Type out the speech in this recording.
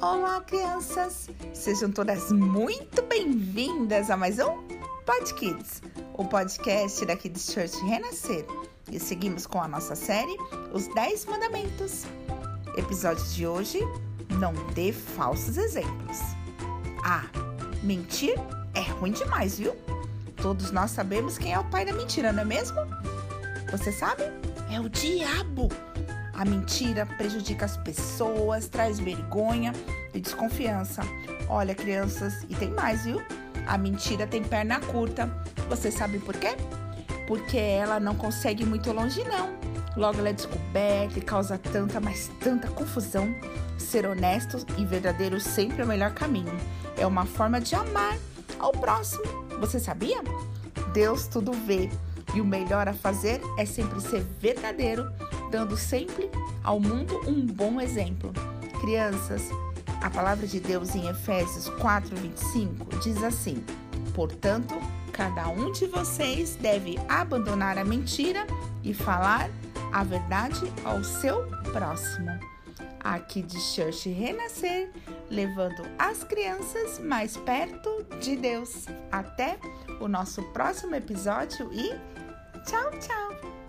Olá, crianças! Sejam todas muito bem-vindas a mais um Pod Kids, o podcast da Kids Church Renascer. E seguimos com a nossa série Os 10 Mandamentos. Episódio de hoje: Não dê falsos exemplos. Ah, mentir é ruim demais, viu? Todos nós sabemos quem é o pai da mentira, não é mesmo? Você sabe? É o diabo! A mentira prejudica as pessoas, traz vergonha e desconfiança. Olha, crianças, e tem mais, viu? A mentira tem perna curta. Você sabe por quê? Porque ela não consegue muito longe, não. Logo ela é descoberta e causa tanta, mas tanta confusão. Ser honesto e verdadeiro sempre é o melhor caminho. É uma forma de amar ao próximo. Você sabia? Deus tudo vê e o melhor a fazer é sempre ser verdadeiro dando sempre ao mundo um bom exemplo. Crianças, a palavra de Deus em Efésios 4:25 diz assim: Portanto, cada um de vocês deve abandonar a mentira e falar a verdade ao seu próximo. Aqui de Church Renascer, levando as crianças mais perto de Deus. Até o nosso próximo episódio e tchau, tchau!